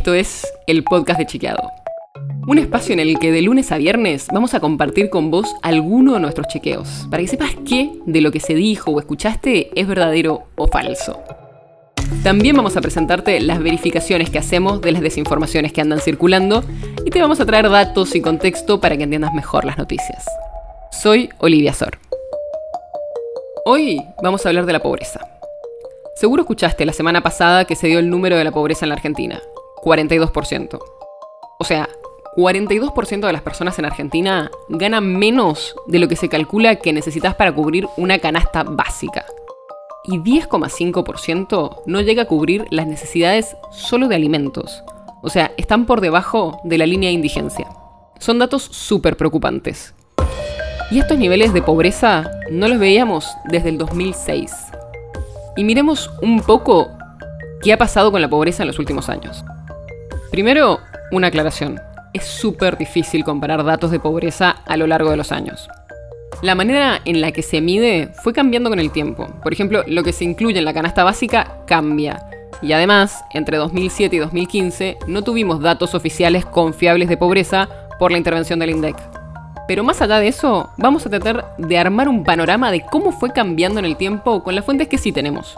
Esto es el podcast de Chequeado. Un espacio en el que de lunes a viernes vamos a compartir con vos alguno de nuestros chequeos, para que sepas qué de lo que se dijo o escuchaste es verdadero o falso. También vamos a presentarte las verificaciones que hacemos de las desinformaciones que andan circulando y te vamos a traer datos y contexto para que entiendas mejor las noticias. Soy Olivia Sor. Hoy vamos a hablar de la pobreza. Seguro escuchaste la semana pasada que se dio el número de la pobreza en la Argentina, 42%. O sea, 42% de las personas en Argentina ganan menos de lo que se calcula que necesitas para cubrir una canasta básica. Y 10,5% no llega a cubrir las necesidades solo de alimentos. O sea, están por debajo de la línea de indigencia. Son datos súper preocupantes. Y estos niveles de pobreza no los veíamos desde el 2006. Y miremos un poco qué ha pasado con la pobreza en los últimos años. Primero, una aclaración. Es súper difícil comparar datos de pobreza a lo largo de los años. La manera en la que se mide fue cambiando con el tiempo. Por ejemplo, lo que se incluye en la canasta básica cambia. Y además, entre 2007 y 2015 no tuvimos datos oficiales confiables de pobreza por la intervención del INDEC. Pero más allá de eso, vamos a tratar de armar un panorama de cómo fue cambiando en el tiempo con las fuentes que sí tenemos.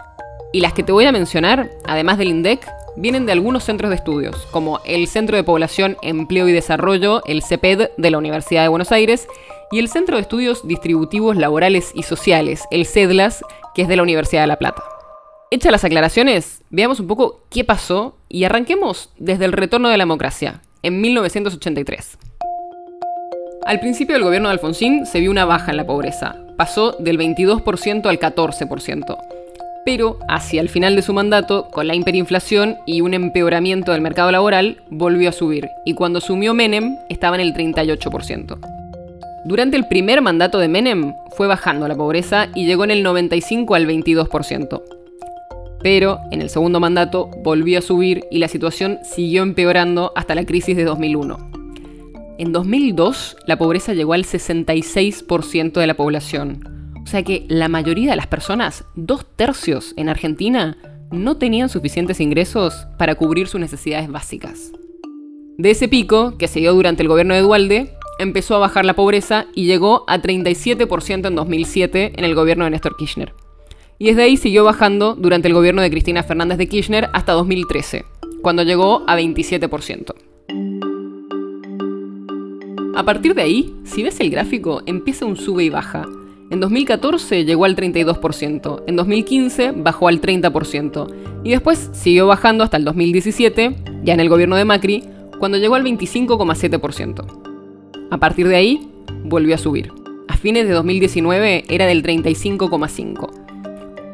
Y las que te voy a mencionar, además del INDEC, vienen de algunos centros de estudios, como el Centro de Población, Empleo y Desarrollo, el CEPED de la Universidad de Buenos Aires, y el Centro de Estudios Distributivos Laborales y Sociales, el CEDLAS, que es de la Universidad de La Plata. Hechas las aclaraciones, veamos un poco qué pasó y arranquemos desde el retorno de la democracia, en 1983. Al principio del gobierno de Alfonsín se vio una baja en la pobreza, pasó del 22% al 14% pero hacia el final de su mandato, con la hiperinflación y un empeoramiento del mercado laboral, volvió a subir, y cuando sumió Menem estaba en el 38%. Durante el primer mandato de Menem fue bajando la pobreza y llegó en el 95 al 22%. Pero en el segundo mandato volvió a subir y la situación siguió empeorando hasta la crisis de 2001. En 2002 la pobreza llegó al 66% de la población, sea que la mayoría de las personas, dos tercios en Argentina, no tenían suficientes ingresos para cubrir sus necesidades básicas. De ese pico, que se dio durante el gobierno de Dualde, empezó a bajar la pobreza y llegó a 37% en 2007 en el gobierno de Néstor Kirchner. Y desde ahí siguió bajando durante el gobierno de Cristina Fernández de Kirchner hasta 2013, cuando llegó a 27%. A partir de ahí, si ves el gráfico, empieza un sube y baja, en 2014 llegó al 32%, en 2015 bajó al 30% y después siguió bajando hasta el 2017, ya en el gobierno de Macri, cuando llegó al 25,7%. A partir de ahí, volvió a subir. A fines de 2019 era del 35,5%.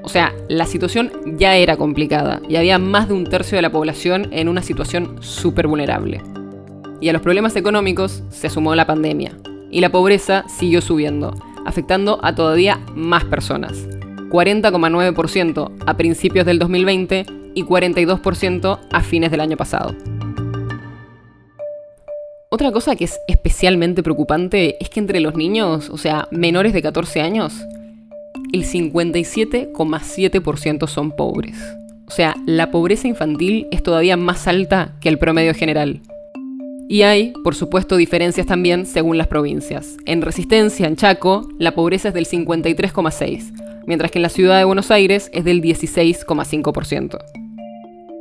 O sea, la situación ya era complicada y había más de un tercio de la población en una situación súper vulnerable. Y a los problemas económicos se sumó la pandemia, y la pobreza siguió subiendo, afectando a todavía más personas. 40,9% a principios del 2020 y 42% a fines del año pasado. Otra cosa que es especialmente preocupante es que entre los niños, o sea, menores de 14 años, el 57,7% son pobres. O sea, la pobreza infantil es todavía más alta que el promedio general. Y hay, por supuesto, diferencias también según las provincias. En Resistencia, en Chaco, la pobreza es del 53,6%, mientras que en la ciudad de Buenos Aires es del 16,5%.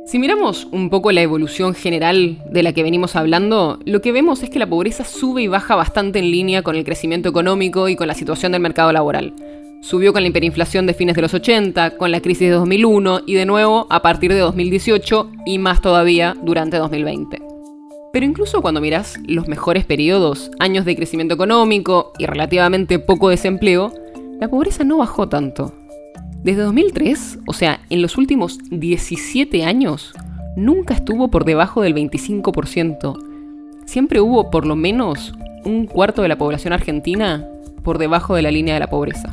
Si miramos un poco la evolución general de la que venimos hablando, lo que vemos es que la pobreza sube y baja bastante en línea con el crecimiento económico y con la situación del mercado laboral. Subió con la hiperinflación de fines de los 80, con la crisis de 2001 y de nuevo a partir de 2018 y más todavía durante 2020. Pero incluso cuando miras los mejores periodos, años de crecimiento económico y relativamente poco desempleo, la pobreza no bajó tanto. Desde 2003, o sea, en los últimos 17 años, nunca estuvo por debajo del 25%. Siempre hubo por lo menos un cuarto de la población argentina por debajo de la línea de la pobreza.